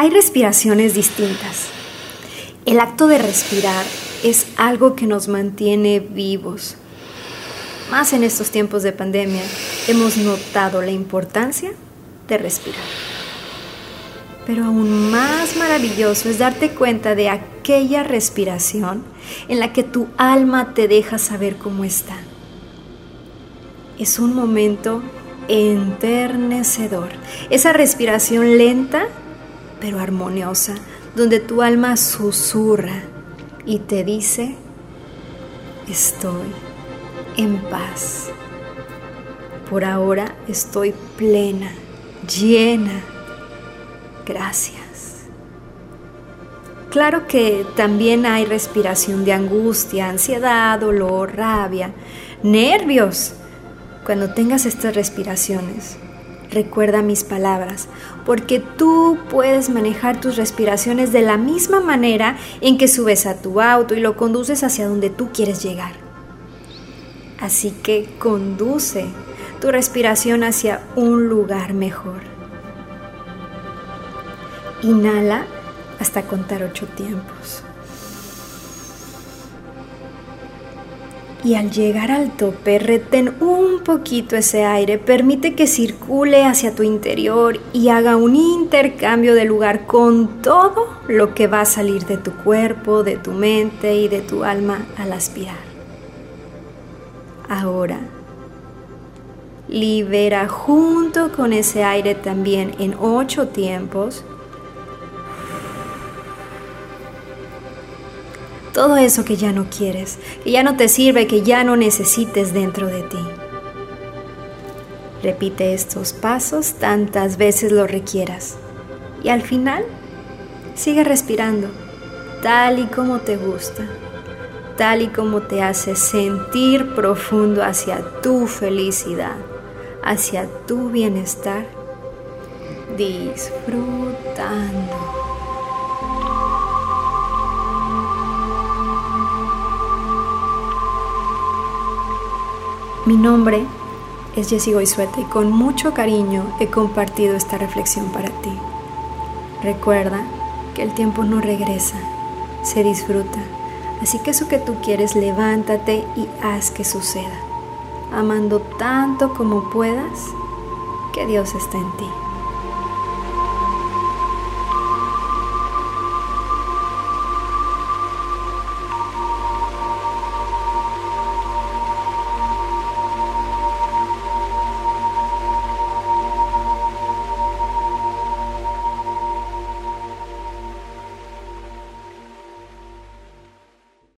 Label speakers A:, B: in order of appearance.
A: Hay respiraciones distintas. El acto de respirar es algo que nos mantiene vivos. Más en estos tiempos de pandemia, hemos notado la importancia de respirar. Pero aún más maravilloso es darte cuenta de aquella respiración en la que tu alma te deja saber cómo está. Es un momento enternecedor. Esa respiración lenta pero armoniosa, donde tu alma susurra y te dice, estoy en paz. Por ahora estoy plena, llena. Gracias. Claro que también hay respiración de angustia, ansiedad, dolor, rabia, nervios. Cuando tengas estas respiraciones, recuerda mis palabras, porque tú puedes manejar tus respiraciones de la misma manera en que subes a tu auto y lo conduces hacia donde tú quieres llegar. Así que conduce tu respiración hacia un lugar mejor. Inhala hasta contar ocho tiempos. Y al llegar al tope, retén un poquito ese aire, permite que circule hacia tu interior y haga un intercambio de lugar con todo lo que va a salir de tu cuerpo, de tu mente y de tu alma al aspirar. Ahora, libera junto con ese aire también en ocho tiempos todo eso que ya no quieres, que ya no te sirve, que ya no necesites dentro de ti. Repite estos pasos tantas veces lo requieras y al final sigue respirando tal y como te gusta, tal y como te hace sentir profundo hacia tu felicidad, hacia tu bienestar, disfrutando. Mi nombre es Jessie Goizueta y con mucho cariño he compartido esta reflexión para ti. Recuerda que el tiempo no regresa, se disfruta. Así que eso que tú quieres, levántate y haz que suceda, amando tanto como puedas, que Dios está en ti.